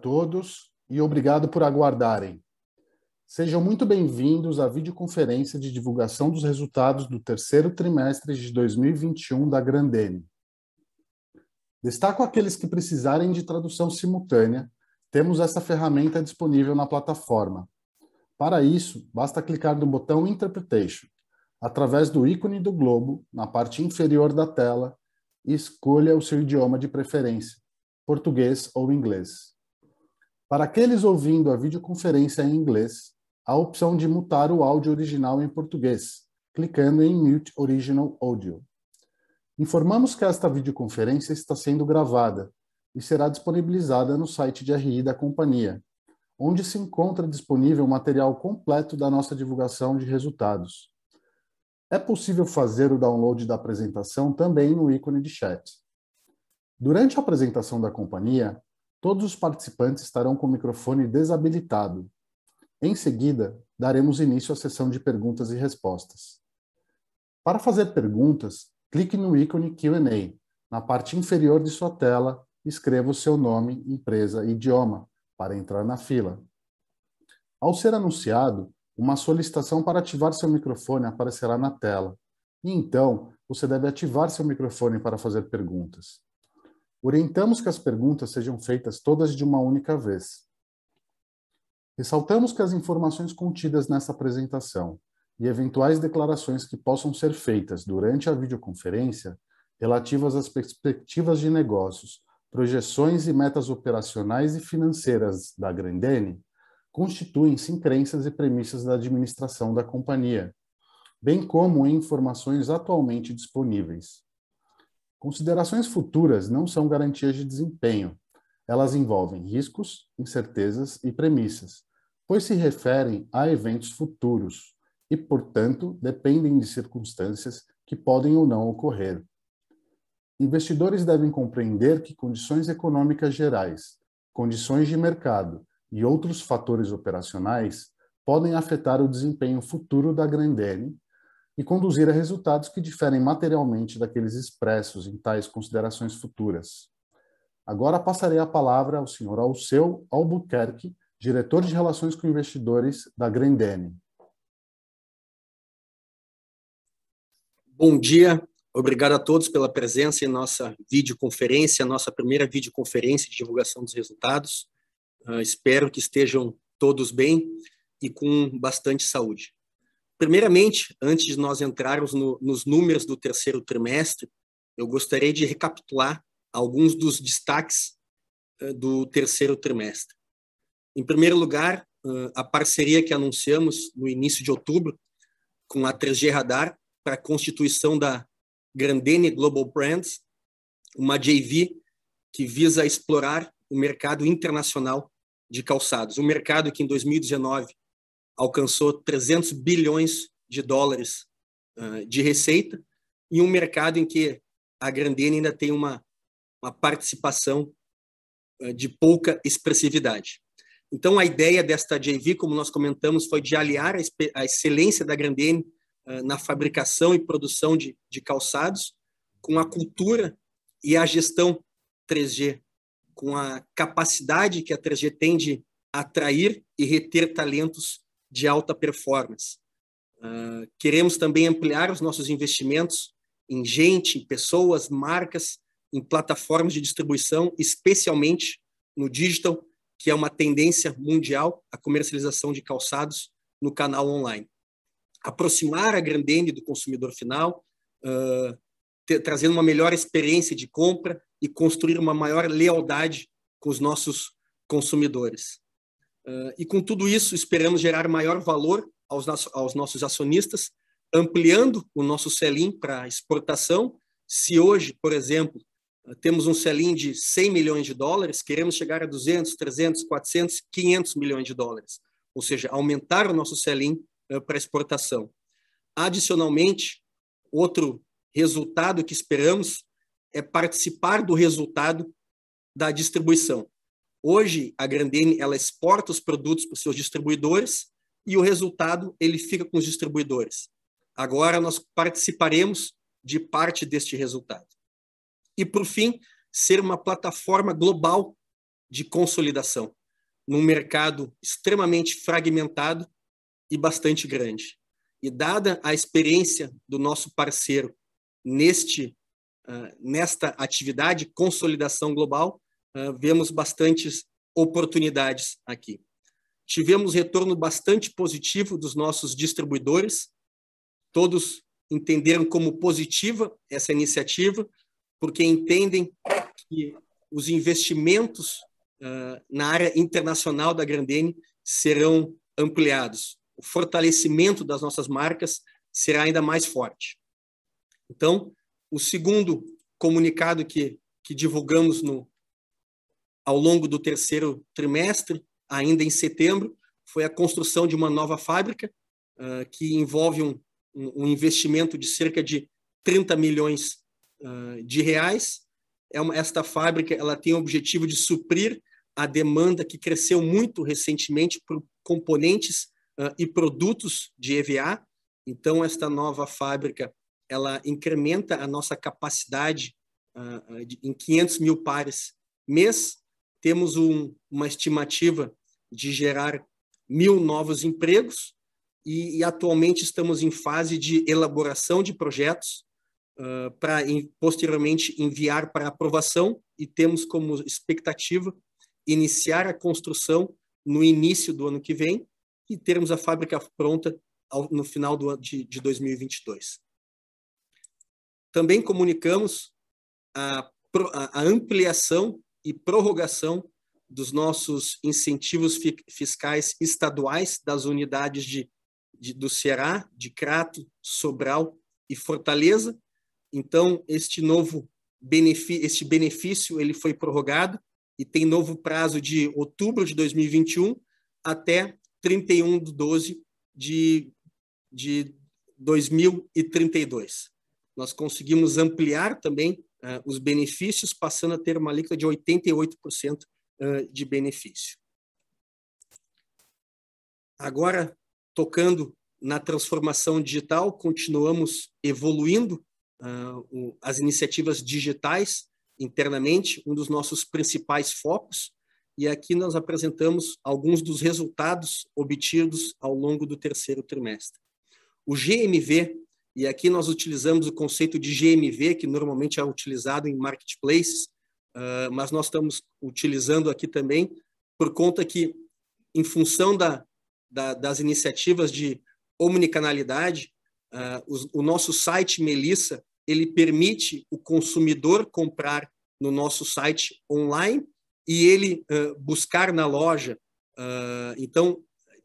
todos e obrigado por aguardarem. Sejam muito bem-vindos à videoconferência de divulgação dos resultados do terceiro trimestre de 2021 da Grandene. Destaco aqueles que precisarem de tradução simultânea, temos essa ferramenta disponível na plataforma. Para isso, basta clicar no botão Interpretation, através do ícone do globo, na parte inferior da tela, e escolha o seu idioma de preferência, português ou inglês. Para aqueles ouvindo a videoconferência em inglês, há a opção de mutar o áudio original em português, clicando em Mute Original Audio. Informamos que esta videoconferência está sendo gravada e será disponibilizada no site de RI da companhia, onde se encontra disponível o material completo da nossa divulgação de resultados. É possível fazer o download da apresentação também no ícone de chat. Durante a apresentação da companhia, Todos os participantes estarão com o microfone desabilitado. Em seguida, daremos início à sessão de perguntas e respostas. Para fazer perguntas, clique no ícone Q&A. Na parte inferior de sua tela, escreva o seu nome, empresa e idioma para entrar na fila. Ao ser anunciado, uma solicitação para ativar seu microfone aparecerá na tela. E então, você deve ativar seu microfone para fazer perguntas. Orientamos que as perguntas sejam feitas todas de uma única vez. Ressaltamos que as informações contidas nessa apresentação e eventuais declarações que possam ser feitas durante a videoconferência relativas às perspectivas de negócios, projeções e metas operacionais e financeiras da Grandene constituem-se crenças e premissas da administração da companhia, bem como em informações atualmente disponíveis. Considerações futuras não são garantias de desempenho. Elas envolvem riscos, incertezas e premissas, pois se referem a eventos futuros e, portanto, dependem de circunstâncias que podem ou não ocorrer. Investidores devem compreender que condições econômicas gerais, condições de mercado e outros fatores operacionais podem afetar o desempenho futuro da Grandene e conduzir a resultados que diferem materialmente daqueles expressos em tais considerações futuras. Agora passarei a palavra ao senhor Alceu Albuquerque, diretor de Relações com Investidores da Grandene. Bom dia, obrigado a todos pela presença em nossa videoconferência, nossa primeira videoconferência de divulgação dos resultados. Uh, espero que estejam todos bem e com bastante saúde. Primeiramente, antes de nós entrarmos no, nos números do terceiro trimestre, eu gostaria de recapitular alguns dos destaques uh, do terceiro trimestre. Em primeiro lugar, uh, a parceria que anunciamos no início de outubro com a 3G Radar para a constituição da Grandene Global Brands, uma JV que visa explorar o mercado internacional de calçados, um mercado que em 2019 alcançou 300 bilhões de dólares uh, de receita em um mercado em que a Grandene ainda tem uma, uma participação uh, de pouca expressividade. Então, a ideia desta JV, como nós comentamos, foi de aliar a, a excelência da Grandene uh, na fabricação e produção de, de calçados com a cultura e a gestão 3G, com a capacidade que a 3G tem de atrair e reter talentos de alta performance. Uh, queremos também ampliar os nossos investimentos em gente, em pessoas, marcas, em plataformas de distribuição, especialmente no digital, que é uma tendência mundial, a comercialização de calçados no canal online. Aproximar a Grandene do consumidor final, uh, ter, trazendo uma melhor experiência de compra e construir uma maior lealdade com os nossos consumidores. Uh, e com tudo isso, esperamos gerar maior valor aos, aos nossos acionistas, ampliando o nosso selim para exportação. Se hoje, por exemplo, uh, temos um selim de 100 milhões de dólares, queremos chegar a 200, 300, 400, 500 milhões de dólares. Ou seja, aumentar o nosso selim uh, para exportação. Adicionalmente, outro resultado que esperamos é participar do resultado da distribuição. Hoje, a Grandene ela exporta os produtos para os seus distribuidores e o resultado ele fica com os distribuidores. Agora nós participaremos de parte deste resultado. E por fim, ser uma plataforma global de consolidação, num mercado extremamente fragmentado e bastante grande. E dada a experiência do nosso parceiro neste uh, nesta atividade consolidação global, uh, vemos bastantes oportunidades aqui. Tivemos retorno bastante positivo dos nossos distribuidores, todos entenderam como positiva essa iniciativa, porque entendem que os investimentos uh, na área internacional da Grandene serão ampliados. O fortalecimento das nossas marcas será ainda mais forte. Então, o segundo comunicado que, que divulgamos no, ao longo do terceiro trimestre, ainda em setembro, foi a construção de uma nova fábrica, uh, que envolve um, um, investimento de cerca de 30 milhões uh, de reais. É uma, esta fábrica ela tem o objetivo de suprir a demanda que cresceu muito recentemente por componentes uh, e produtos de EVA. Então, esta nova fábrica ela incrementa a nossa capacidade de, em 500 mil pares mês. Temos um, uma estimativa de gerar mil novos empregos e, e, atualmente estamos em fase de elaboração de projetos uh, para posteriormente enviar para aprovação e temos como expectativa iniciar a construção no início do ano que vem e termos a fábrica pronta ao, no final do, de, de 2022. Também comunicamos a, a ampliação e prorrogação dos nossos incentivos fiscais estaduais das unidades de, de, do Ceará, de Crato, Sobral e Fortaleza. Então, este novo benefício, este benefício ele foi prorrogado e tem novo prazo de outubro de 2021 até 31 de 12 de, de 2032. Nós conseguimos ampliar também uh, os benefícios, passando a ter uma alíquota de 88% uh, de benefício. Agora, tocando na transformação digital, continuamos evoluindo uh, o, as iniciativas digitais internamente, um dos nossos principais focos, e aqui nós apresentamos alguns dos resultados obtidos ao longo do terceiro trimestre. O GMV, e aqui nós utilizamos o conceito de GMV, que normalmente é utilizado em marketplaces, uh, mas nós estamos utilizando aqui também por conta que, em função da, da, das iniciativas de omnicanalidade, uh, o, nosso site Melissa ele permite o consumidor comprar no nosso site online e ele uh, buscar na loja. Uh, então,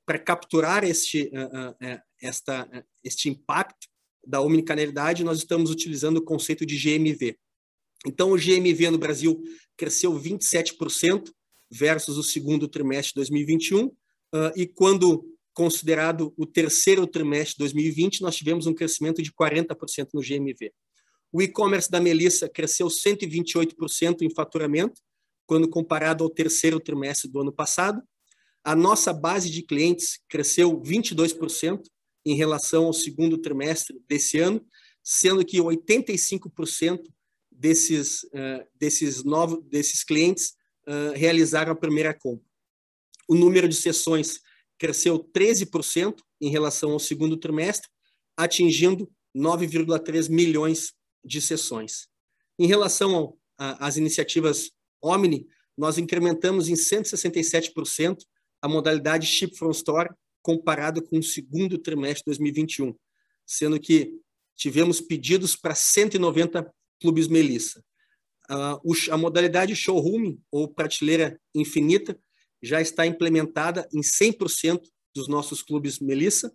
para capturar este, uh, esta, este impacto da omnicanalidade, nós estamos utilizando o conceito de GMV. Então, o GMV no Brasil cresceu 27% versus o segundo trimestre de 2021, e quando considerado o terceiro trimestre de 2020, nós tivemos um crescimento de 40% no GMV. O e-commerce da Melissa cresceu 128% em faturamento, quando comparado ao terceiro trimestre do ano passado. A nossa base de clientes cresceu 22% em relação ao segundo trimestre desse ano, sendo que 85% desses, uh, desses, novos, desses clientes uh, realizaram a primeira compra. O número de sessões cresceu 13% em relação ao segundo trimestre, atingindo 9,3 milhões de sessões. Em relação às iniciativas Omni, nós incrementamos em 167% a modalidade Ship from Store comparado com o segundo trimestre de 2021, sendo que tivemos pedidos para 190 clubes Melissa. a modalidade showroom ou prateleira infinita já está implementada em 100% dos nossos clubes Melissa.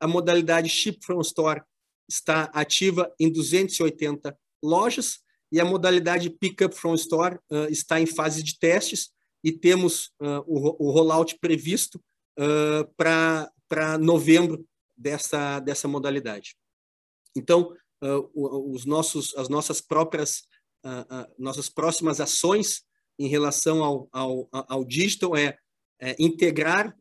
A modalidade Ship from Store está ativa em 280 lojas e a modalidade Pickup from Store uh, está em fase de testes e temos uh, o, o rollout previsto uh, para novembro dessa, dessa modalidade. Então, os nossos, as nossas próprias, nossas próximas ações em relação ao, ao, ao digital é, é integrar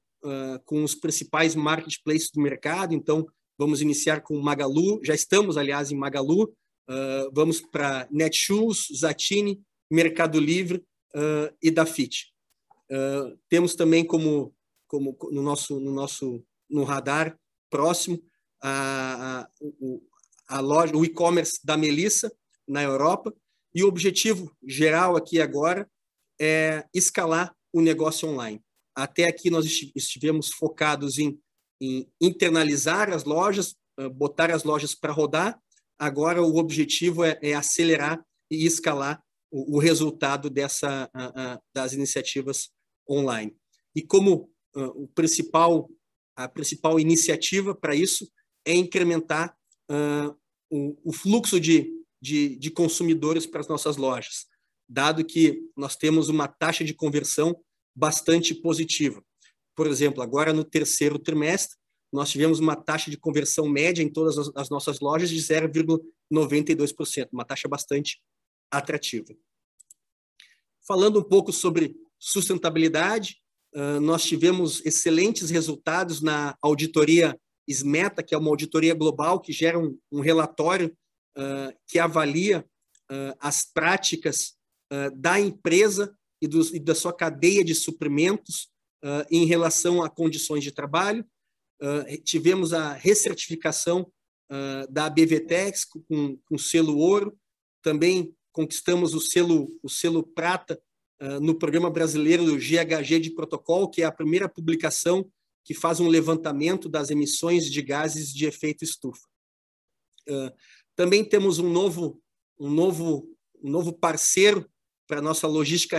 com os principais marketplaces do mercado, então Vamos iniciar com Magalu, já estamos, aliás, em Magalu. Uh, vamos para Netshoes, Zatini, Mercado Livre uh, e Dafit. Uh, temos também como, como no nosso no nosso no radar próximo a, a, o, a loja, o e-commerce da Melissa na Europa. E o objetivo geral aqui agora é escalar o negócio online. Até aqui nós estivemos focados em, em internalizar as lojas, botar as lojas para rodar. Agora o objetivo é, é acelerar e escalar o, o resultado dessa das iniciativas online. E como o principal a principal iniciativa para isso é incrementar o, o, fluxo de, de, de consumidores para as nossas lojas, dado que nós temos uma taxa de conversão bastante positiva. Por exemplo, agora no terceiro trimestre, nós tivemos uma taxa de conversão média em todas as nossas lojas de 0,92%, uma taxa bastante atrativa. Falando um pouco sobre sustentabilidade, nós tivemos excelentes resultados na auditoria SMETA, que é uma auditoria global que gera um, um relatório que avalia as práticas da empresa e, e, da sua cadeia de suprimentos em relação a condições de trabalho. tivemos a recertificação da BVTEX com, com selo ouro, também conquistamos o selo, o selo prata no programa brasileiro do GHG de protocolo, que é a primeira publicação que faz um levantamento das emissões de gases de efeito estufa. Também temos um novo, um novo, um novo parceiro para a nossa logística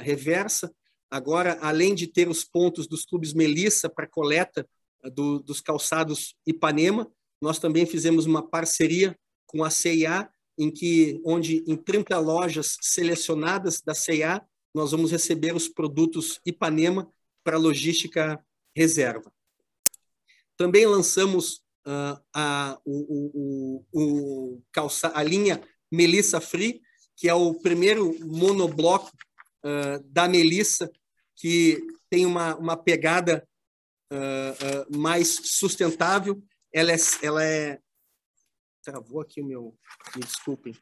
reversa. Agora, além de ter os pontos dos clubes Melissa para coleta do, dos calçados Ipanema, nós também fizemos uma parceria com a CIA em que onde em 30 lojas selecionadas da C&A nós vamos receber os produtos Ipanema para logística reserva. Também lançamos uh, a, o, o, o calça, a linha Melissa Free, que é o primeiro monobloco uh, da Melissa que tem uma, uma pegada uh, mais sustentável. Ela é, ela é travou aqui o meu, me desculpem.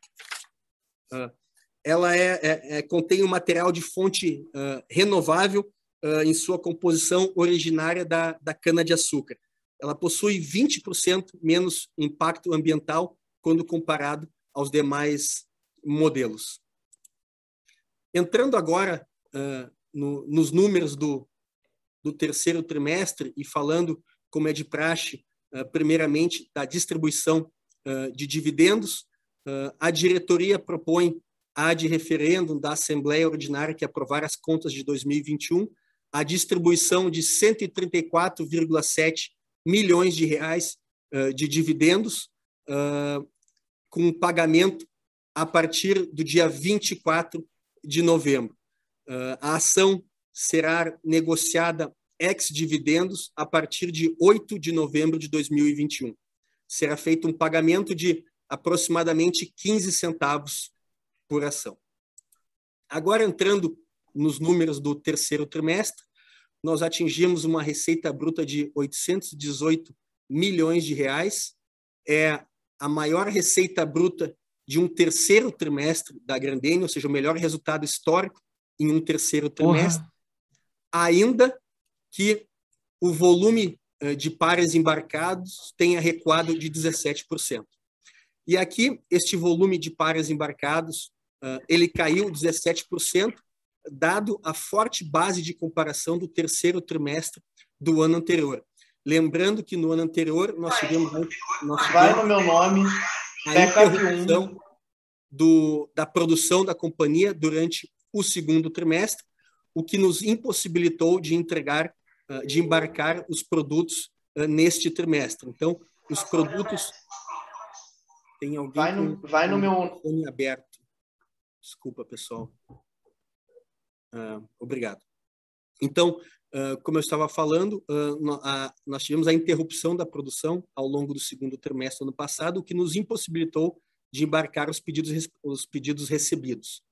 Uh, ela é, é, é, contém um material de fonte uh, renovável uh, em sua composição originária da, da cana-de-açúcar. Ela possui 20% menos impacto ambiental quando comparado aos demais modelos. Entrando agora no, nos números do, do terceiro trimestre e falando, como é de praxe, primeiramente da distribuição de dividendos. a diretoria propõe a de referendo da Assembleia Ordinária que aprovar as contas de 2021 a distribuição de 134,7 milhões de reais de dividendos com pagamento a partir do dia 24 de novembro. a ação será negociada ex-dividendos a partir de 8 de novembro de 2021 será feito um pagamento de aproximadamente 15 centavos por ação. Agora, entrando nos números do terceiro trimestre, nós atingimos uma receita bruta de 818 milhões de reais. É a maior receita bruta de um terceiro trimestre da Grandene, ou seja, o melhor resultado histórico em um terceiro trimestre. Uhum. Ainda que o volume de pares embarcados tenha recuado de 17%. E aqui, este volume de pares embarcados, eh, ele caiu 17%, dado a forte base de comparação do terceiro trimestre do ano anterior. Lembrando que no ano anterior nós tivemos, nós tivemos Vai no meu nome, a interrupção do, da produção da companhia durante o segundo trimestre, o que nos impossibilitou de entregar de embarcar os produtos ah, neste trimestre. Então, os produtos. Tem alguém vai no, com, vai no meu aberto. Desculpa, pessoal. Uh, obrigado. Então, uh, como eu estava falando, uh, nós tivemos a interrupção da produção ao longo do segundo trimestre do ano passado, o que nos impossibilitou de embarcar os pedidos, os pedidos recebidos.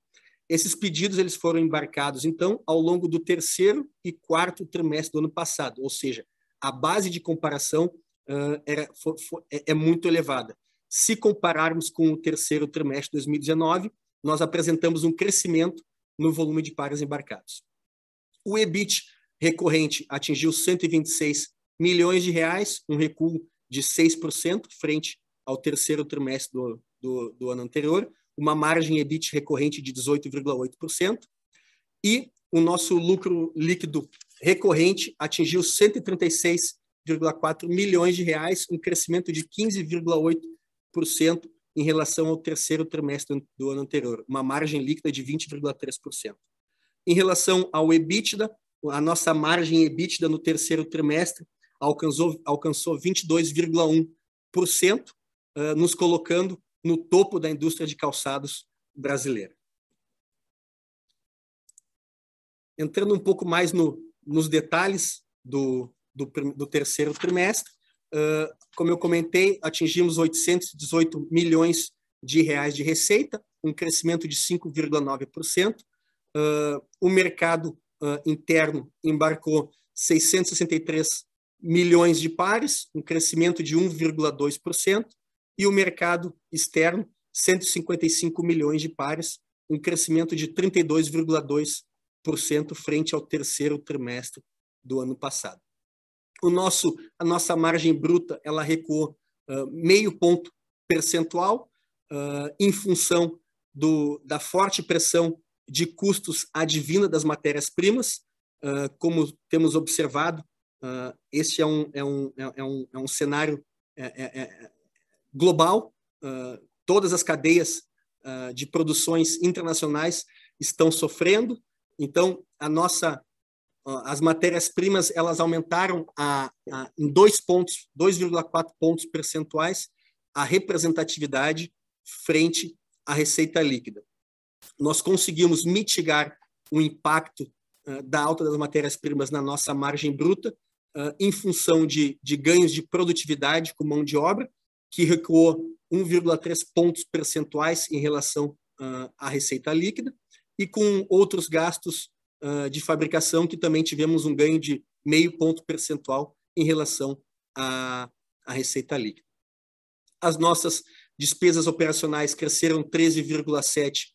Esses pedidos eles foram embarcados, então, ao longo do terceiro e quarto trimestre do ano passado, ou seja, a base de comparação uh, era, for, for, é, é muito elevada. Se compararmos com o terceiro trimestre de 2019, nós apresentamos um crescimento no volume de pares embarcados. O EBIT recorrente atingiu 126 milhões de reais, um recuo de 6% frente ao terceiro trimestre do, do, do ano anterior, uma margem EBIT recorrente de 18,8%, e o nosso lucro líquido recorrente atingiu 136,4 milhões de reais, um crescimento de 15,8% em relação ao terceiro trimestre do ano anterior, uma margem líquida de 20,3%. Em relação ao EBITDA, a nossa margem EBITDA no terceiro trimestre alcançou, alcançou 22,1%, uh, nos colocando no topo da indústria de calçados brasileira. Entrando um pouco mais no, nos detalhes do, do, do terceiro trimestre, uh, como eu comentei, atingimos 818 milhões de reais de receita, um crescimento de 5,9%. Uh, o mercado uh, interno embarcou 663 milhões de pares, um crescimento de 1,2%, e o mercado externo, 155 milhões de pares, um crescimento de 32,2% frente ao terceiro trimestre do ano passado. O nosso, a nossa margem bruta ela recuou uh, meio ponto percentual uh, em função do, da forte pressão de custos advinda das matérias-primas, uh, como temos observado, esse é um, é um, é um, é um cenário é, é, é global, uh, todas as cadeias de produções internacionais estão sofrendo, então a nossa as matérias-primas elas aumentaram a, a, em dois pontos, 2,4 pontos percentuais a representatividade frente à receita líquida. Nós conseguimos mitigar o impacto uh, da alta das matérias-primas na nossa margem bruta uh, em função de, de ganhos de produtividade com mão de obra, que recuou 1,3 pontos percentuais em relação uh, à receita líquida, e com outros gastos de fabricação que também tivemos um ganho de meio ponto percentual em relação à, à receita líquida. As nossas despesas operacionais cresceram 13,7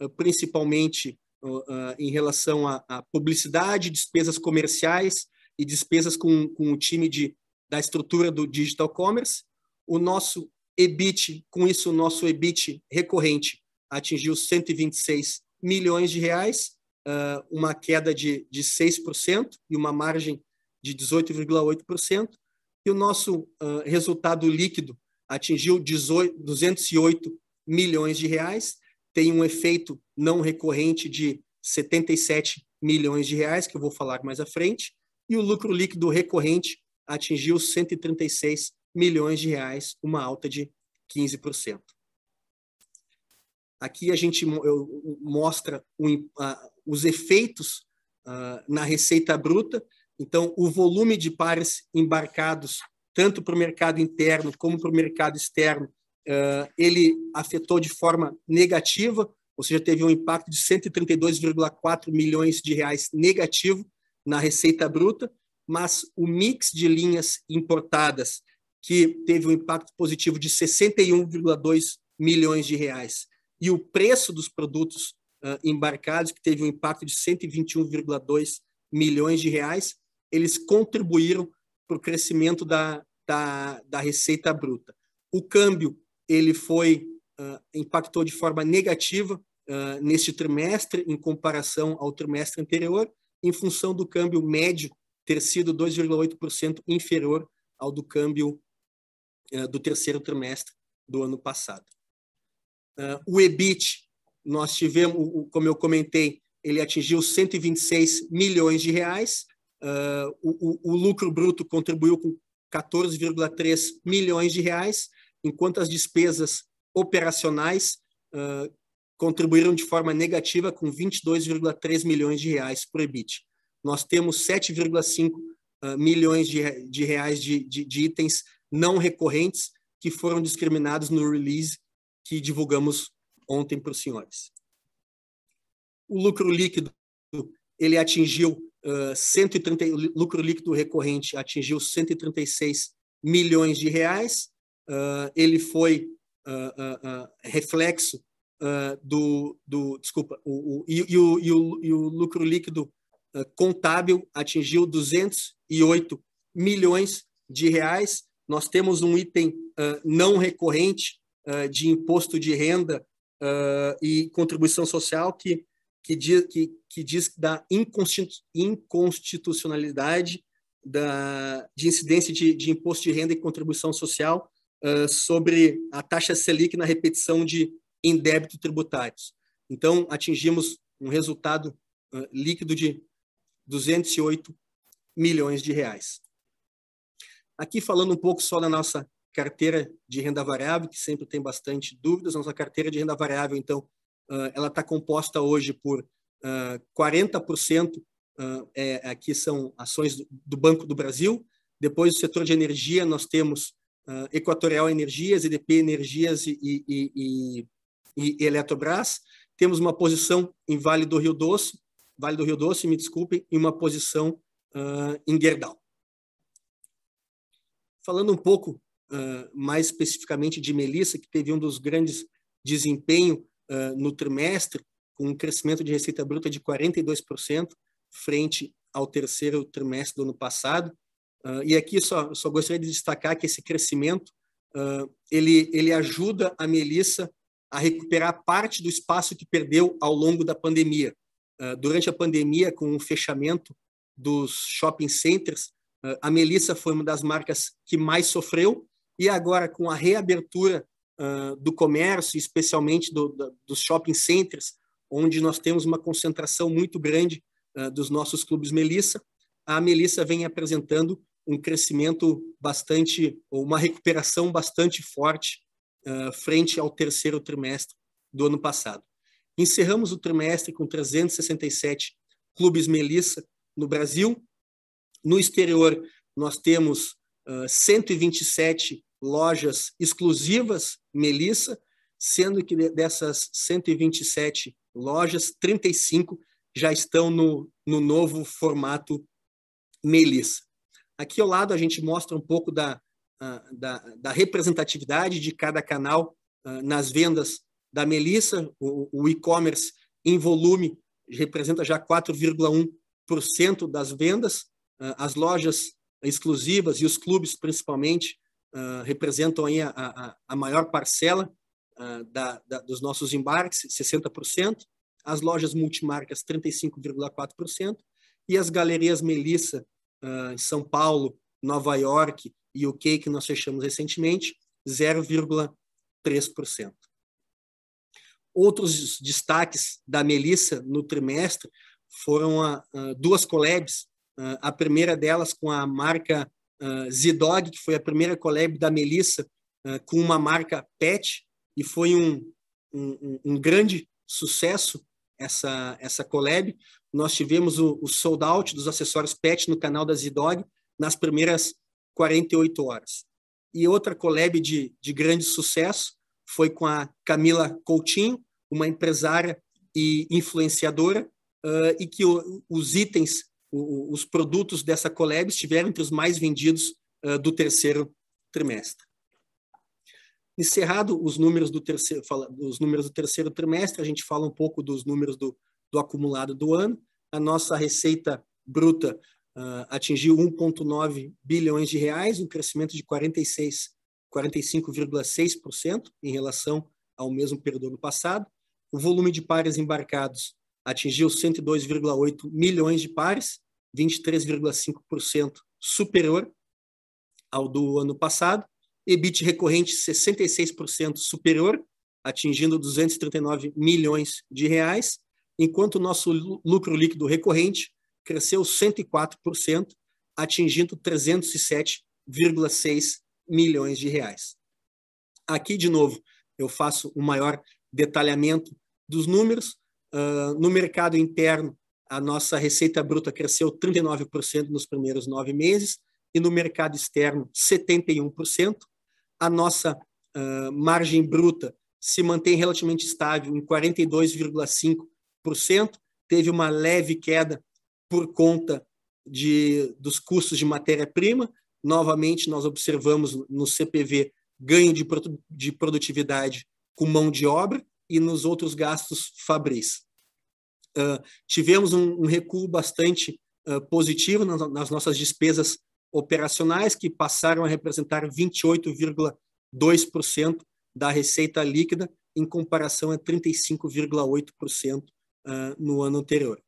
eh, principalmente uh, em relação à, à, publicidade, despesas comerciais e despesas com, com o time de, da estrutura do digital commerce. O nosso EBIT, com isso, o nosso EBIT recorrente atingiu 126 milhões de reais, uh, uma queda de, de 6% e uma margem de 18,8%. E o nosso uh, resultado líquido atingiu 18, 208 milhões de reais, tem um efeito não recorrente de 77 milhões de reais, que eu vou falar mais à frente, e o lucro líquido recorrente atingiu 136 milhões de reais, uma alta de 15%. Aqui a gente mostra os efeitos na receita bruta. Então, o volume de pares embarcados, tanto para o mercado interno como para o mercado externo, ele afetou de forma negativa, ou seja, teve um impacto de 132,4 milhões de reais negativo na receita bruta, mas o mix de linhas importadas, que teve um impacto positivo de 61,2 milhões de reais, e o preço dos produtos uh, embarcados, que teve um impacto de 121,2 milhões de reais, eles contribuíram para o crescimento da, da, da receita bruta. O câmbio ele foi uh, impactou de forma negativa uh, neste trimestre em comparação ao trimestre anterior, em função do câmbio médio ter sido 2,8% inferior ao do câmbio uh, do terceiro trimestre do ano passado. o EBIT, nós tivemos, como eu comentei, ele atingiu 126 milhões de reais. O, o, o lucro bruto contribuiu com 14,3 milhões de reais enquanto as despesas operacionais uh, contribuíram de forma negativa com 22,3 milhões de reais por EBIT. Nós temos 7,5 uh, milhões de, de reais de, de, de, itens não recorrentes que foram discriminados no release que divulgamos ontem para os senhores. O lucro líquido ele atingiu uh, 130 lucro líquido recorrente atingiu 136 milhões de reais uh, ele foi reflexo do, do, desculpa, o, o, e, e, o, e, o, e o lucro líquido contábil atingiu 208 milhões de reais. Nós temos um item uh, não recorrente de imposto de renda e contribuição social que, que, diz, que, que diz da inconstitucionalidade da, de incidência de, de imposto de renda e contribuição social sobre a taxa Selic na repetição de em débito tributários. Então, atingimos um resultado uh, líquido de 208 milhões de reais. Aqui falando um pouco só da nossa carteira de renda variável, que sempre tem bastante dúvidas. Nossa carteira de renda variável, então, uh, ela está composta hoje por uh, 40%, uh, é, aqui são ações do, Banco do Brasil. Depois, do setor de energia, nós temos Equatorial Energias, EDP Energias e, e, e, e Eletrobras. Temos uma posição em Vale do Rio Doce, Vale do Rio Doce, me desculpem, e uma posição uh, em Gerdau. Falando um pouco uh, mais especificamente de Melissa, que teve um dos grandes desempenho uh, no trimestre, com um crescimento de receita bruta de 42% frente ao terceiro trimestre do ano passado. e aqui só, só gostaria de destacar que esse crescimento ele, ele ajuda a Melissa a recuperar parte do espaço que perdeu ao longo da pandemia. Uh, durante a pandemia, com o fechamento dos shopping centers, uh, a Melissa foi uma das marcas que mais sofreu, e agora, com a reabertura uh, do comércio, especialmente do, do, dos shopping centers, onde nós temos uma concentração muito grande dos nossos clubes Melissa, a Melissa vem apresentando um crescimento bastante, ou uma recuperação bastante forte frente ao terceiro trimestre do ano passado. Encerramos o trimestre com 367 clubes Melissa no Brasil. No exterior, nós temos uh, 127 lojas exclusivas Melissa, sendo que dessas 127 lojas, 35 já estão no, no novo formato Melissa. Aqui ao lado a gente mostra um pouco da, da, da, representatividade de cada canal nas vendas da Melissa. O, o e-commerce em volume representa já 4,1% das vendas. as lojas exclusivas e os clubes, principalmente, representam aí a, a, a maior parcela da, da, dos nossos embarques, 60%. As lojas multimarcas, 35,4%. E as galerias Melissa, em São Paulo, Nova York e o que que nós fechamos recentemente, 0,3%. Outros destaques da Melissa no trimestre foram a, a duas collabs. A primeira delas com a marca Zidog, que foi a primeira collab da Melissa com uma marca pet, e foi um, um, um grande sucesso essa, essa collab. Nós tivemos o, o sold out dos acessórios pet no canal da Zidog nas primeiras 48 horas. E outra collab de, de grande sucesso foi com a Camila Coutinho, uma empresária e influenciadora, uh, e que o, os itens, o, os produtos dessa collab estiveram entre os mais vendidos uh, do terceiro trimestre. Encerrado os números do terceiro, fala, os números do terceiro trimestre, a gente fala um pouco dos números do, do acumulado do ano. A nossa receita bruta uh, atingiu 1,9 bilhões de reais, um crescimento de 46, 45,6% em relação ao mesmo período do ano passado. O volume de pares embarcados atingiu 102,8 milhões de pares, 23,5% superior ao do ano passado. EBIT recorrente 66% superior, atingindo 239 milhões de reais, enquanto o nosso lucro líquido recorrente cresceu 104%, atingindo 307,6 milhões de reais. Aqui, de novo, eu faço um maior detalhamento dos números. Uh, no mercado interno, a nossa receita bruta cresceu 39% nos primeiros nove meses, e no mercado externo, 71%. A nossa uh, margem bruta se mantém relativamente estável em 42,5%, teve uma leve queda por conta de, dos custos de matéria-prima. Novamente, nós observamos no CPV ganho de, de produtividade com mão de obra, e nos outros gastos fabris. Uh, tivemos um, um, recuo bastante uh, positivo nas, nas, nossas despesas operacionais, que passaram a representar 28,2% da receita líquida, em comparação a 35,8% uh, no ano anterior.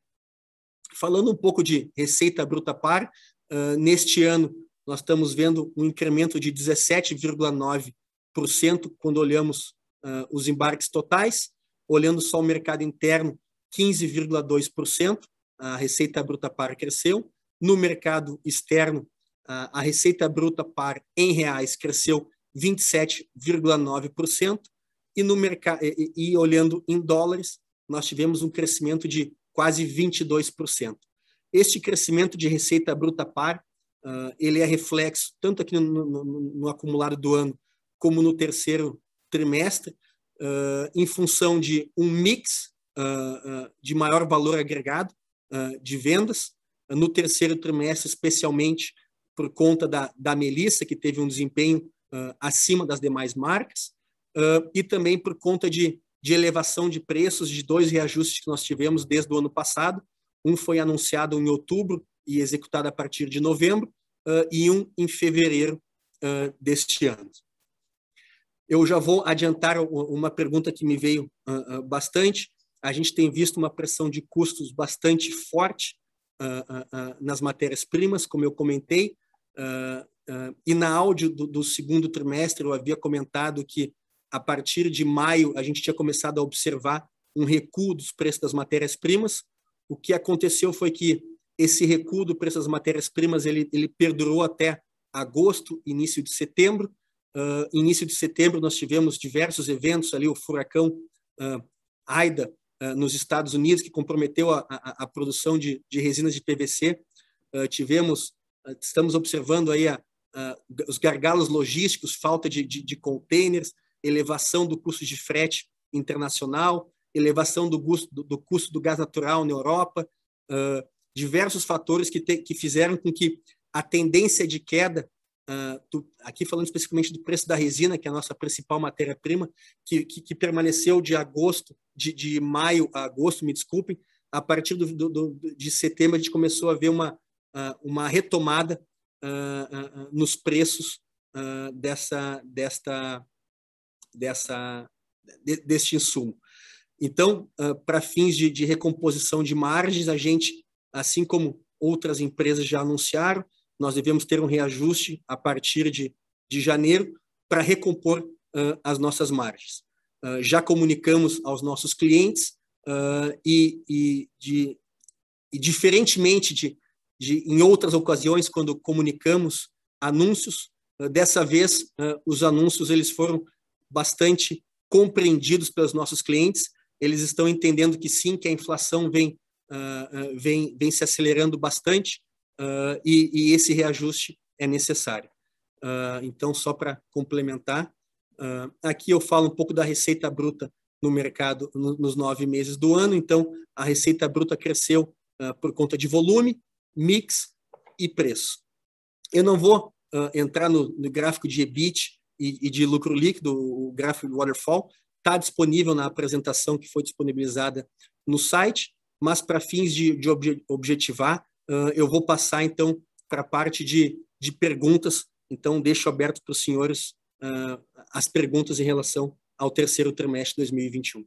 Falando um pouco de receita bruta par, neste ano nós estamos vendo um incremento de 17,9% quando olhamos uh, os embarques totais, olhando só o mercado interno, 15,2%, a receita bruta par cresceu. No mercado externo, uh, a receita bruta par em reais cresceu 27,9%, e no mercado e, e olhando em dólares, nós tivemos um crescimento de quase 22%. Este crescimento de receita bruta par, uh, ele é reflexo tanto aqui no, no, no, acumulado do ano como no terceiro trimestre, uh, em função de um mix uh, de maior valor agregado de vendas, no terceiro trimestre, especialmente por conta da, da Melissa, que teve um desempenho acima das demais marcas, e também por conta de, de elevação de preços de dois reajustes que nós tivemos desde o ano passado. Um foi anunciado em outubro e executado a partir de novembro, e um em fevereiro deste ano. Eu já vou adiantar uma pergunta que me veio uh, bastante. A gente tem visto uma pressão de custos bastante forte uh, nas matérias-primas, como eu comentei. e na áudio do, do segundo trimestre, eu havia comentado que a partir de maio a gente tinha começado a observar um recuo dos preços das matérias-primas. O que aconteceu foi que esse recuo do preço das matérias-primas ele, ele perdurou até agosto, início de setembro. Uh, início de setembro, nós tivemos diversos eventos ali, o furacão uh, Aida, uh, nos Estados Unidos, que comprometeu a, a, a produção de, de, resinas de PVC. tivemos, estamos observando aí a, os gargalos logísticos, falta de, de, de, containers, elevação do custo de frete internacional, elevação do, custo do, do custo do gás natural na Europa, diversos fatores que, te, que fizeram com que a tendência de queda Uh, do, aqui falando especificamente do preço da resina, que é a nossa principal matéria-prima, que, que, que, permaneceu de agosto, de, de maio a agosto, me desculpem, a partir do, do, de setembro a gente começou a ver uma, uh, uma retomada uh, nos preços dessa, desta, dessa, de, deste insumo. Então, para fins de, de recomposição de margens, a gente, assim como outras empresas já anunciaram, nós devemos ter um reajuste a partir de, de janeiro para recompor uh, as nossas margens. Uh, já comunicamos aos nossos clientes uh, e, e, de, e, diferentemente de, de, em outras ocasiões, quando comunicamos anúncios, dessa vez os anúncios eles foram bastante compreendidos pelos nossos clientes. Eles estão entendendo que sim, que a inflação vem, vem, vem se acelerando bastante uh, e, e, esse reajuste é necessário. Então, só para complementar, aqui eu falo um pouco da receita bruta no mercado no, nos nove meses do ano. Então, a receita bruta cresceu por conta de volume, mix e preço. Eu não vou entrar no, no, gráfico de EBIT e, e, de lucro líquido, o gráfico do waterfall, está disponível na apresentação que foi disponibilizada no site, mas para fins de, de objetivar, uh, eu vou passar, então, para a parte de, de perguntas. Então, deixo aberto para os senhores uh, as perguntas em relação ao terceiro trimestre de 2021.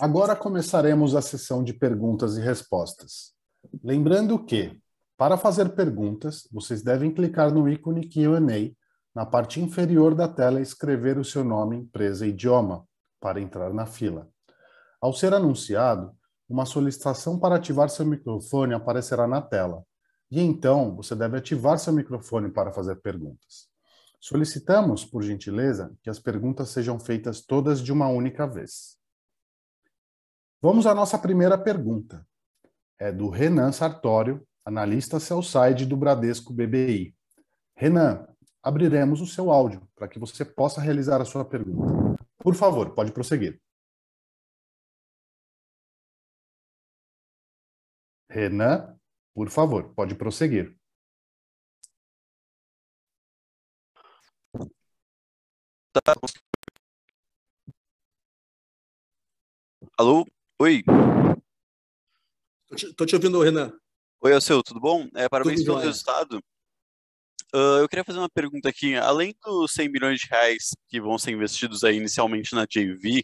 Agora começaremos a sessão de perguntas e respostas. Lembrando que, para fazer perguntas, vocês devem clicar no ícone Q&A na parte inferior da tela e escrever o seu nome, empresa e idioma para entrar na fila. Ao ser anunciado, uma solicitação para ativar seu microfone aparecerá na tela. E então, você deve ativar seu microfone para fazer perguntas. Solicitamos, por gentileza, que as perguntas sejam feitas todas de uma única vez. Vamos à nossa primeira pergunta. É do Renan Sartório, analista sell-side do Bradesco BBI. Renan, abriremos o seu áudio para que você possa realizar a sua pergunta. Por favor, pode prosseguir. Renan, por favor, pode prosseguir. Alô? Oi? Estou te, te, ouvindo, Renan. Oi, seu, tudo bom? É, parabéns tudo pelo bom, resultado. Uh, eu queria fazer uma pergunta aqui. Além dos 100 milhões de reais que vão ser investidos aí inicialmente na JV,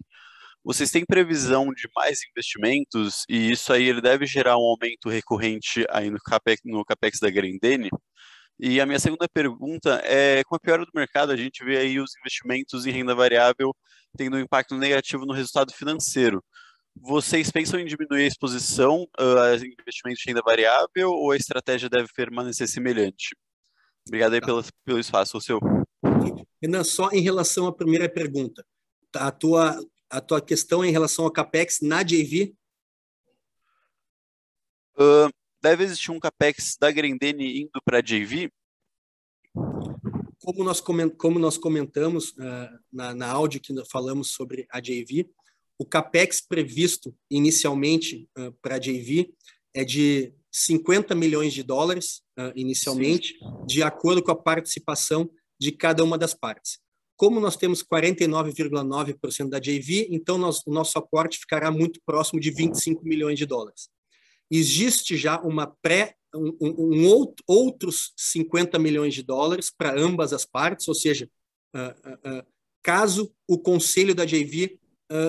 vocês têm previsão de mais investimentos e isso aí ele deve gerar um aumento recorrente aí no capex, no capex da Grendene? E a minha segunda pergunta é, com a piora do mercado, a gente vê aí os investimentos em renda variável tendo um impacto negativo no resultado financeiro. Vocês pensam em diminuir a exposição uh, a investimentos de renda variável ou a estratégia deve permanecer semelhante? Obrigado aí tá. pelo, pelo espaço, o seu. Renan, só em relação à primeira pergunta. A tua, a tua questão em relação ao CAPEX na JV? Uh, deve existir um CAPEX da Grendene indo para a JV? Como nós, como nós comentamos uh, na, na áudio que falamos sobre a JV, o CAPEX previsto inicialmente uh, para a JV é de 50 milhões de dólares inicialmente, Sim. de acordo com a participação de cada uma das partes. Como nós temos 49,9% da JV, então nós, o nosso aporte ficará muito próximo de 25 milhões de dólares. Existe já uma pré um, um, um outro, outros 50 milhões de dólares para ambas as partes, ou seja, uh, uh, uh, caso o conselho da JV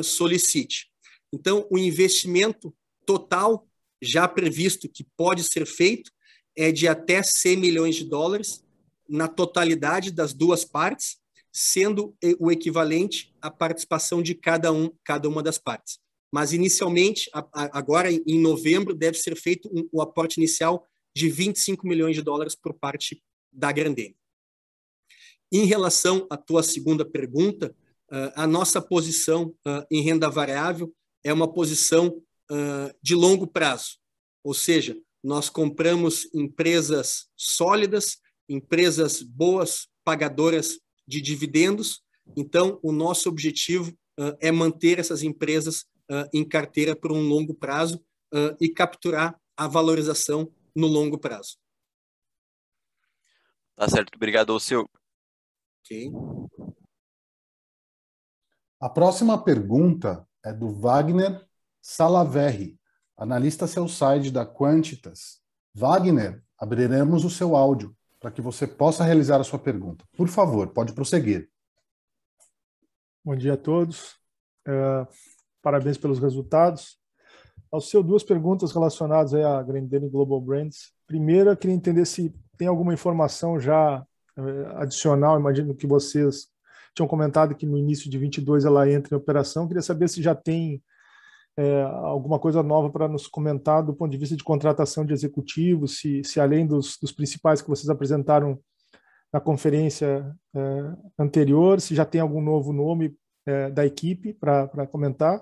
solicite. Então, o investimento total já previsto que pode ser feito é de até 100 milhões de dólares na totalidade das duas partes, sendo o equivalente à participação de cada um, cada uma das partes. Mas inicialmente, agora em novembro, deve ser feito um, o aporte inicial de 25 milhões de dólares por parte da Grandene. Em relação à tua segunda pergunta, a nossa posição em renda variável é uma posição de longo prazo, ou seja, nós compramos empresas sólidas, empresas boas, pagadoras de dividendos. Então, o nosso objetivo uh, é manter essas empresas uh, em carteira por um longo prazo uh, e capturar a valorização no longo prazo. Tá certo, obrigado seu. Ok. A próxima pergunta é do Wagner Salaverri, analista seu site da Quantitas. Wagner, abriremos o seu áudio para que você possa realizar a sua pergunta. Por favor, pode prosseguir. Bom dia a todos. Uh, parabéns pelos resultados. Ao seu duas perguntas relacionadas à Grendene Global Brands. Primeira, queria entender se tem alguma informação já uh, adicional. Imagino que vocês tinham comentado que no início de 22 ela entra em operação. Queria saber se já tem é, alguma coisa nova para nos comentar do ponto de vista de contratação de executivos, se, se além dos, dos principais que vocês apresentaram na conferência é, anterior, se já tem algum novo nome é, da equipe para comentar.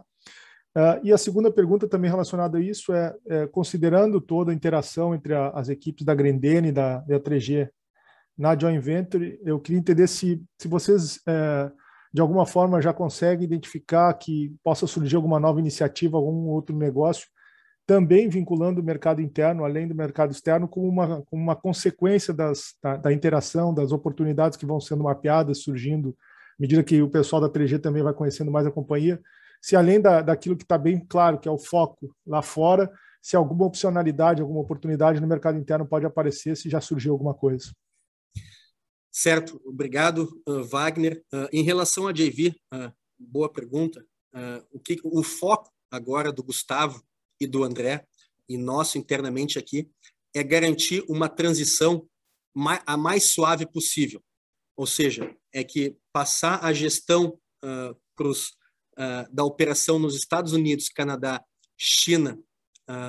Uh, e a segunda pergunta também relacionada a isso é, é considerando toda a interação entre a, as equipes da Grendene e da, da 3G na joint venture, eu queria entender se, se vocês é, de alguma forma já consegue identificar que possa surgir alguma nova iniciativa, algum outro negócio, também vinculando o mercado interno, além do mercado externo, como uma, como uma consequência das, da, da, interação, das oportunidades que vão sendo mapeadas, surgindo, à medida que o pessoal da 3G também vai conhecendo mais a companhia, se além da, daquilo que está bem claro, que é o foco lá fora, se alguma opcionalidade, alguma oportunidade no mercado interno pode aparecer, se já surgiu alguma coisa. Certo, obrigado, uh, Wagner. Uh, em relação à JV, uh, boa pergunta. o, que, o foco agora do Gustavo e do André, e nosso internamente aqui, é garantir uma transição a mais suave possível. Ou seja, é que passar a gestão pros, da operação nos Estados Unidos, Canadá, China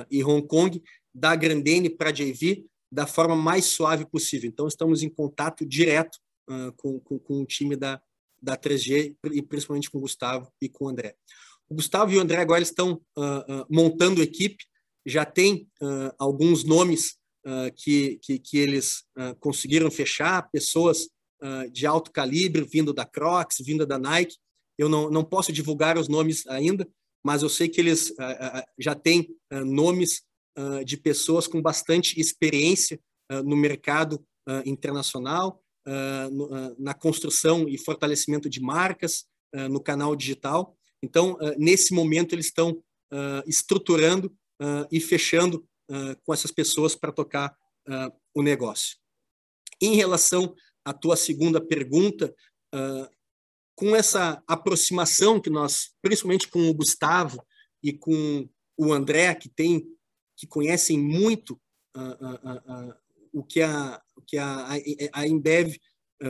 e Hong Kong, da Grandene para a JV, da forma mais suave possível. Então, estamos em contato direto uh, com, com, com, o time da, da 3G e principalmente com o Gustavo e com o André. O Gustavo e o André agora estão uh, uh, montando equipe, já tem alguns nomes que, que, que, eles conseguiram fechar, pessoas de alto calibre vindo da Crocs, vindo da Nike. Eu não, não posso divulgar os nomes ainda, mas eu sei que eles já têm nomes de pessoas com bastante experiência uh, no mercado internacional, no, na construção e fortalecimento de marcas, no canal digital. Então, nesse momento, eles estão estruturando e fechando com essas pessoas para tocar o negócio. Em relação à tua segunda pergunta, com essa aproximação que nós, principalmente com o Gustavo e com o André, que tem, que conhecem muito o que a, o que a, a Embev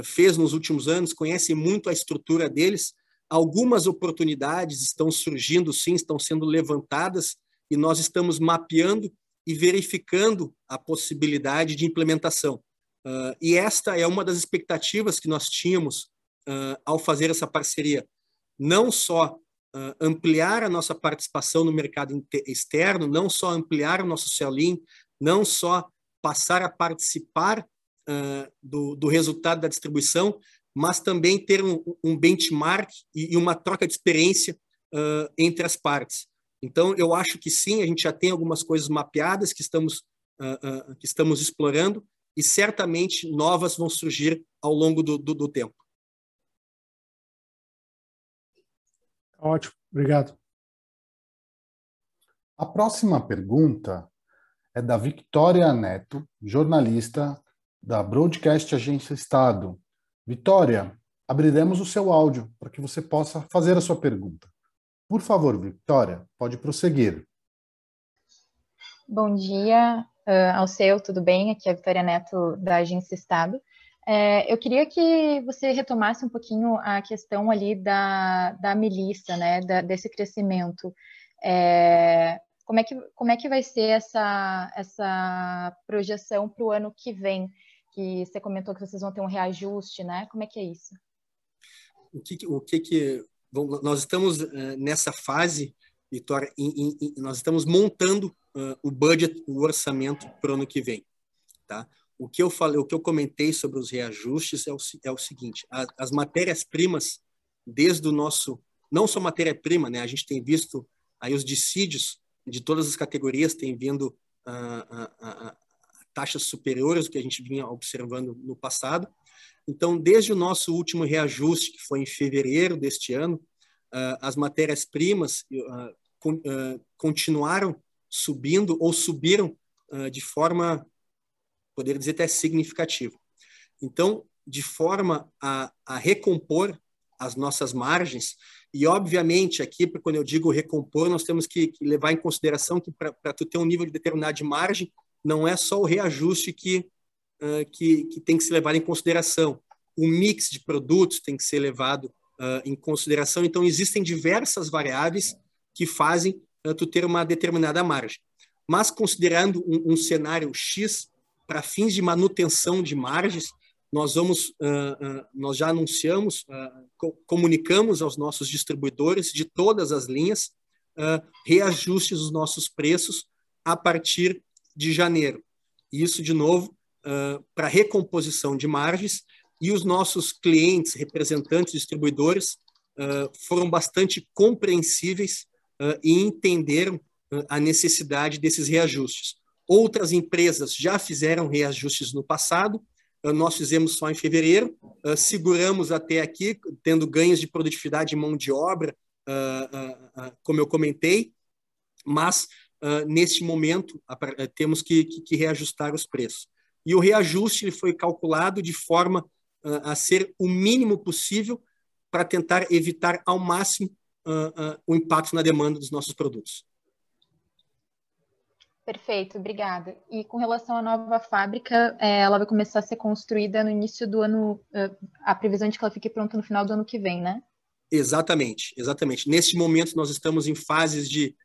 fez nos últimos anos, conhecem muito a estrutura deles. Algumas oportunidades estão surgindo, sim, estão sendo levantadas e nós estamos mapeando e verificando a possibilidade de implementação. Uh, e esta é uma das expectativas que nós tínhamos uh, ao fazer essa parceria. Não só uh, ampliar a nossa participação no mercado externo, não só ampliar o nosso sell-in, não só passar a participar do, do, resultado da distribuição, mas também ter um, um benchmark e, e, uma troca de experiência entre as partes. Então, eu acho que sim, a gente já tem algumas coisas mapeadas que estamos, uh, uh, que estamos explorando e certamente novas vão surgir ao longo do, do, do tempo. Ótimo, obrigado. A próxima pergunta é da Victoria Neto, jornalista da Broadcast Agência Estado. Vitória, abriremos o seu áudio para que você possa fazer a sua pergunta. Por favor, Victoria, pode prosseguir. Bom dia uh, ao seu, tudo bem? Aqui é a Vitória Neto, da Agência Estado. É, eu queria que você retomasse um pouquinho a questão ali da, da milícia, né, da, desse crescimento. É, como, é que, como é que vai ser essa, essa projeção para o ano que vem? Que você comentou que vocês vão ter um reajuste, né? Como é que é isso? O que, o que, que nós estamos uh, nessa fase, Vitória, nós estamos montando uh, o budget, o orçamento para o ano que vem, tá? O que eu falei, o que eu comentei sobre os reajustes é o, é o seguinte: a, as matérias-primas, desde o nosso, não só matéria-prima, né? A gente tem visto aí os dissídios de todas as categorias têm vindo uh, taxas superiores do que a gente vinha observando no passado. Então, desde o nosso último reajuste, que foi em fevereiro deste ano, uh, as matérias-primas uh, con uh, continuaram subindo ou subiram de forma, poderia dizer até significativa. Então, de forma a, a recompor as nossas margens, e obviamente aqui, quando eu digo recompor, nós temos que, que levar em consideração que para tu ter um nível de determinado de margem, não é só o reajuste que uh, que, que tem que ser levado em consideração. O mix de produtos tem que ser levado uh, em consideração. Então, existem diversas variáveis que fazem uh, tu ter uma determinada margem. Mas, considerando um, um cenário X, para fins de manutenção de margens, nós vamos, nós já anunciamos, co comunicamos aos nossos distribuidores de todas as linhas reajustes dos nossos preços a partir de janeiro. Isso, de novo, uh, para recomposição de margens e os nossos clientes, representantes, distribuidores, uh, foram bastante compreensíveis uh, e entenderam a necessidade desses reajustes. Outras empresas já fizeram reajustes no passado, nós fizemos só em fevereiro, seguramos até aqui, tendo ganhos de produtividade e mão de obra, como eu comentei, mas neste momento temos que, que, reajustar os preços. E o reajuste ele foi calculado de forma a ser o mínimo possível para tentar evitar ao máximo o impacto na demanda dos nossos produtos. Perfeito, obrigada. E com relação à nova fábrica, é, ela vai começar a ser construída no início do ano, a previsão é de que ela fique pronta no final do ano que vem, né? Exatamente, exatamente. Neste momento, nós estamos em fases de,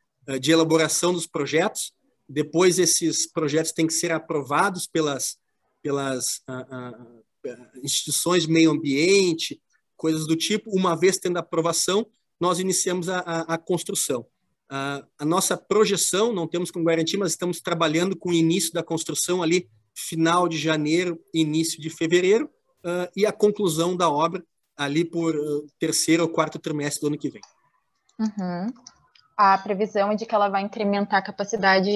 de elaboração dos projetos, depois esses projetos têm que ser aprovados pelas, pelas uh, uh, instituições de meio ambiente, coisas do tipo. Uma vez tendo a aprovação, nós iniciamos a, a, a construção. Uh, a nossa projeção, não temos como garantir, mas estamos trabalhando com o início da construção ali, final de janeiro, início de fevereiro, uh, e a conclusão da obra ali por uh, terceiro ou quarto trimestre do ano que vem. Uhum a previsão é de que ela vai incrementar a capacidade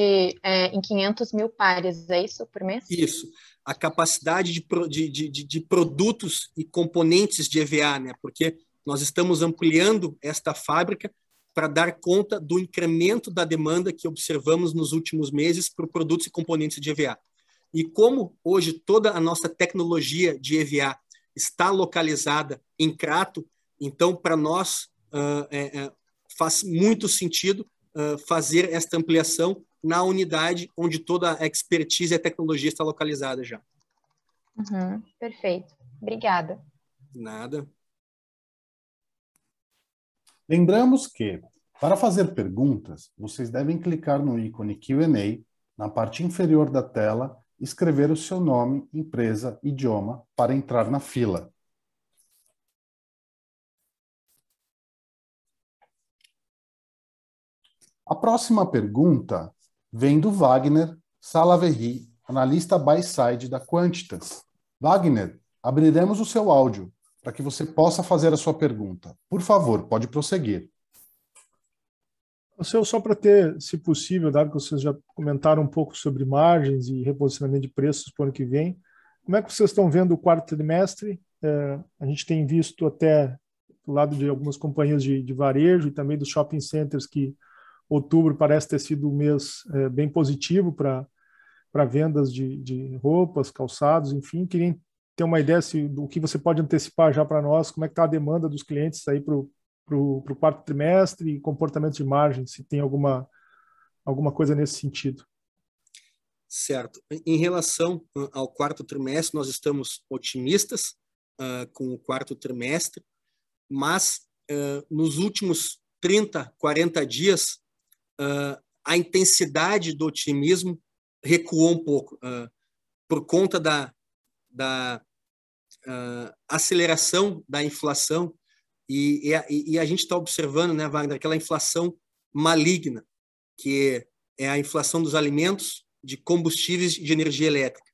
é, em 500 mil pares, é isso, por mês? Isso. A capacidade de, de, de, de, produtos e componentes de EVA, né? porque nós estamos ampliando esta fábrica para dar conta do incremento da demanda que observamos nos últimos meses por produtos e componentes de EVA. E como hoje toda a nossa tecnologia de EVA está localizada em Crato, então para nós uh, é, é, faz muito sentido uh, fazer esta ampliação na unidade onde toda a expertise e a tecnologia está localizada já. Uhum, perfeito. Obrigada. Nada. Lembramos que, para fazer perguntas, vocês devem clicar no ícone Q&A na parte inferior da tela escrever o seu nome, empresa, idioma para entrar na fila. A próxima pergunta vem do Wagner Salaverry, analista buy-side da Quantitas. Wagner, abriremos o seu áudio para que você possa fazer a sua pergunta. Por favor, pode prosseguir. Seu, só para ter, se possível, dado que vocês já comentaram um pouco sobre margens e reposicionamento de preços para o ano que vem, como é que vocês estão vendo o quarto trimestre? É, a gente tem visto até do lado de algumas companhias de, de, varejo e também dos shopping centers que outubro parece ter sido um mês é, bem positivo para vendas de, de roupas, calçados, enfim. Queria ter uma ideia se, do que você pode antecipar já para nós, como é que está a demanda dos clientes aí para o quarto trimestre e comportamento de margem, se tem alguma, alguma coisa nesse sentido. Certo. Em relação ao quarto trimestre, nós estamos otimistas uh, com o quarto trimestre, mas uh, nos últimos 30, 40 dias, uh, a intensidade do otimismo recuou um pouco, por conta da, da uh, aceleração da inflação e, e, a, e a gente está observando, né, Wagner, aquela inflação maligna, que é a inflação dos alimentos, de combustíveis e de energia elétrica,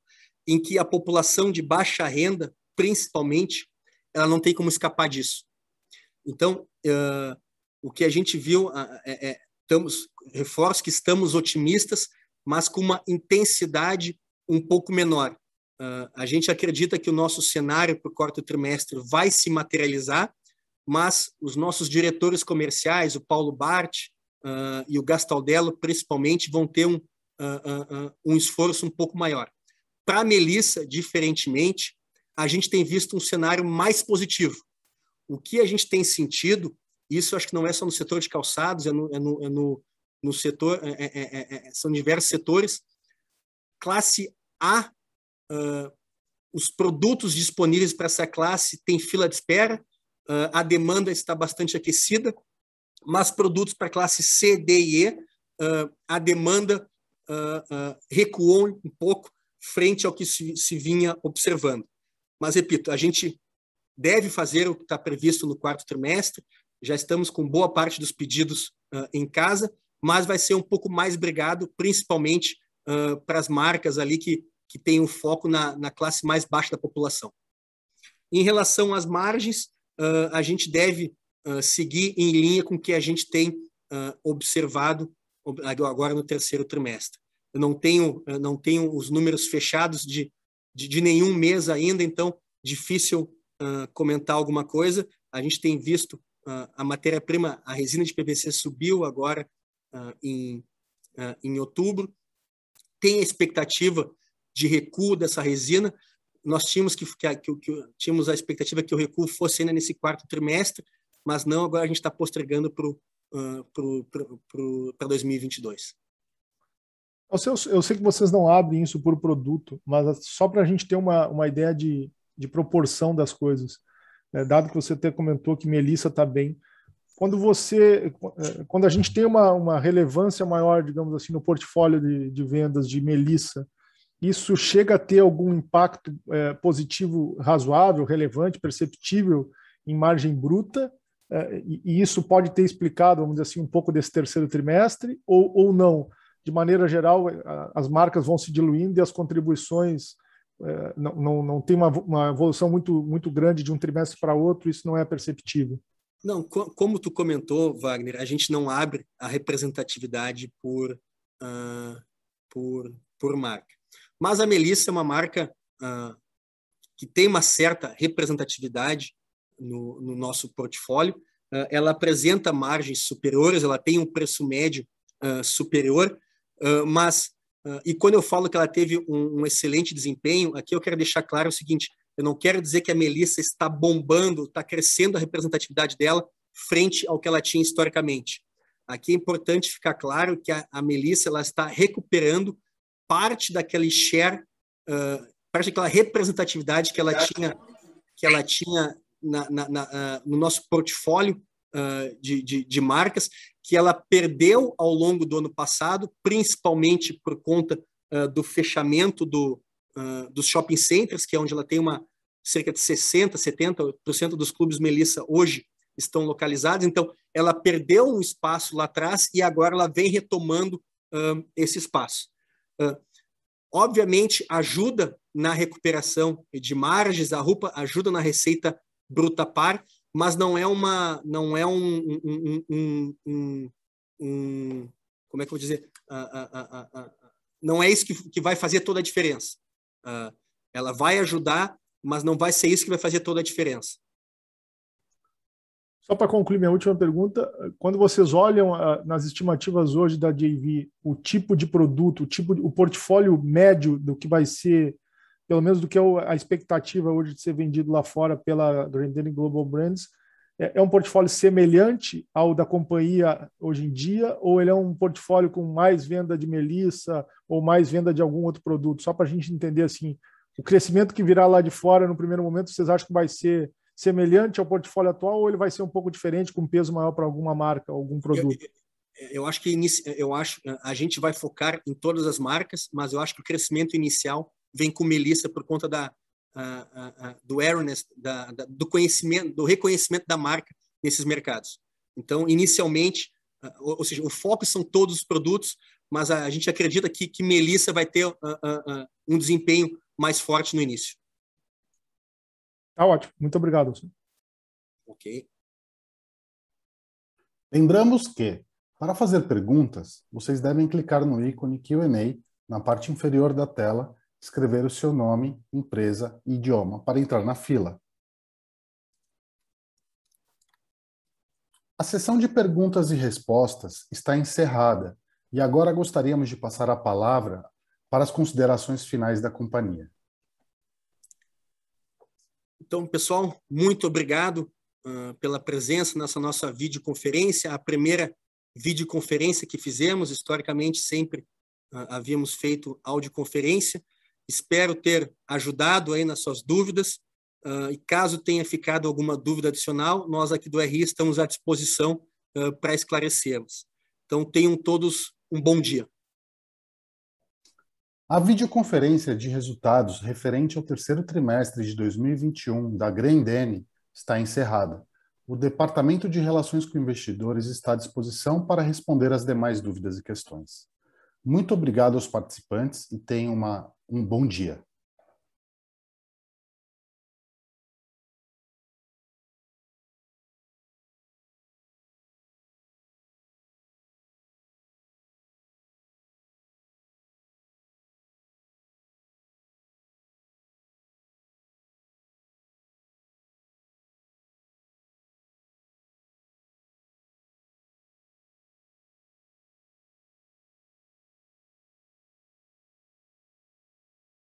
em que a população de baixa renda, principalmente, ela não tem como escapar disso. Então, uh, o que a gente viu, uh, é, é, estamos, reforço que estamos otimistas, mas com uma intensidade um pouco menor. Uh, a gente acredita que o nosso cenário para o quarto trimestre vai se materializar, mas os nossos diretores comerciais, o Paulo Bart uh, e o Gastaldello, principalmente, vão ter um, uh, um esforço um pouco maior. Para a Melissa, diferentemente, a gente tem visto um cenário mais positivo. O que a gente tem sentido, isso acho que não é só no setor de calçados, é no, é no, é no, no setor, é é, é, é, são diversos setores. Classe A uh, os produtos disponíveis para essa classe têm fila de espera, uh, a demanda está bastante aquecida, mas produtos para classe C, D e E, uh, a demanda recuou um pouco frente ao que se, se vinha observando. Mas, repito, a gente deve fazer o que está previsto no quarto trimestre, já estamos com boa parte dos pedidos em casa, mas vai ser um pouco mais brigado, principalmente para as marcas ali que que tem um foco na, na classe mais baixa da população. Em relação às margens, uh, a gente deve uh, seguir em linha com o que a gente tem uh, observado agora no terceiro trimestre. Eu não tenho, eu não tenho os números fechados de, de, de nenhum mês ainda, então difícil comentar alguma coisa. A gente tem visto a matéria-prima, a resina de PVC subiu agora em, em outubro. Tem a expectativa de recuo dessa resina. Nós tínhamos que, que, que, que tínhamos a expectativa que o recuo fosse ainda nesse quarto trimestre, mas não, agora a gente está postergando para uh, 2022. Eu sei, que vocês não abrem isso por produto, mas só para a gente ter uma, uma ideia de, de proporção das coisas. Né? Dado que você até comentou que Melissa está bem, quando você quando a gente tem uma, uma relevância maior digamos assim no portfólio de, de vendas de Melissa isso chega a ter algum impacto é, positivo razoável, relevante, perceptível em margem bruta, é, e, isso pode ter explicado, vamos dizer assim, um pouco desse terceiro trimestre, ou, ou não? De maneira geral, as marcas vão se diluindo e as contribuições é, não, não, não tem uma, uma evolução muito, muito grande de um trimestre para outro, isso não é perceptível. Não, como tu comentou, Wagner, a gente não abre a representatividade por, uh, por, por marca. Mas a Melissa é uma marca uh, que tem uma certa representatividade no, no, nosso portfólio. ela apresenta margens superiores, ela tem um preço médio superior, mas e quando eu falo que ela teve um, um, excelente desempenho, aqui eu quero deixar claro o seguinte: eu não quero dizer que a Melissa está bombando, está crescendo a representatividade dela frente ao que ela tinha historicamente. Aqui é importante ficar claro que a, a Melissa ela está recuperando parte daquele share, uh, parte daquela representatividade que ela tinha, que ela tinha na, na, na, uh, no nosso portfólio uh, de, de, de, marcas, que ela perdeu ao longo do ano passado, principalmente por conta do fechamento do, dos shopping centers, que é onde ela tem uma cerca de 60, 70% dos clubes Melissa hoje estão localizados. Então, ela perdeu um espaço lá atrás e agora ela vem retomando esse espaço. Obviamente, ajuda na recuperação de margens, a RUPA ajuda na receita bruta par, mas não é uma, não é um, um, um, um, como é que eu vou dizer, não é isso que, que vai fazer toda a diferença. ela vai ajudar, mas não vai ser isso que vai fazer toda a diferença. Só para concluir minha última pergunta, quando vocês olham uh, nas estimativas hoje da JV o tipo de produto, o tipo, o portfólio médio do que vai ser, pelo menos do que é a expectativa hoje de ser vendido lá fora pela Grendene Global Brands, é, é um portfólio semelhante ao da companhia hoje em dia, ou ele é um portfólio com mais venda de melissa ou mais venda de algum outro produto? Só para a gente entender assim, o crescimento que virá lá de fora no primeiro momento, vocês acham que vai ser semelhante ao portfólio atual ou ele vai ser um pouco diferente, com peso maior para alguma marca, algum produto? Eu, eu acho que eu acho a gente vai focar em todas as marcas, mas eu acho que o crescimento inicial vem com Melissa por conta da uh, uh, do awareness, da, da, do conhecimento, do reconhecimento da marca nesses mercados. Então, inicialmente, uh, ou, ou, seja, o foco são todos os produtos, mas a, a gente acredita que, que Melissa vai ter um desempenho mais forte no início. Tá ótimo. Muito obrigado. Ok. Lembramos que, para fazer perguntas, vocês devem clicar no ícone Q&A na parte inferior da tela, escrever o seu nome, empresa e idioma para entrar na fila. A sessão de perguntas e respostas está encerrada e agora gostaríamos de passar a palavra para as considerações finais da companhia. Então, pessoal, muito obrigado uh, pela presença nessa nossa videoconferência, a primeira videoconferência que fizemos, historicamente sempre uh, havíamos feito audioconferência. Espero ter ajudado aí nas suas dúvidas, uh, e caso tenha ficado alguma dúvida adicional, nós aqui do RI estamos à disposição para esclarecermos. Então, tenham todos um bom dia. A videoconferência de resultados referente ao terceiro trimestre de 2021 da Grendene está encerrada. O Departamento de Relações com Investidores está à disposição para responder as demais dúvidas e questões. Muito obrigado aos participantes e tenham uma, um bom dia.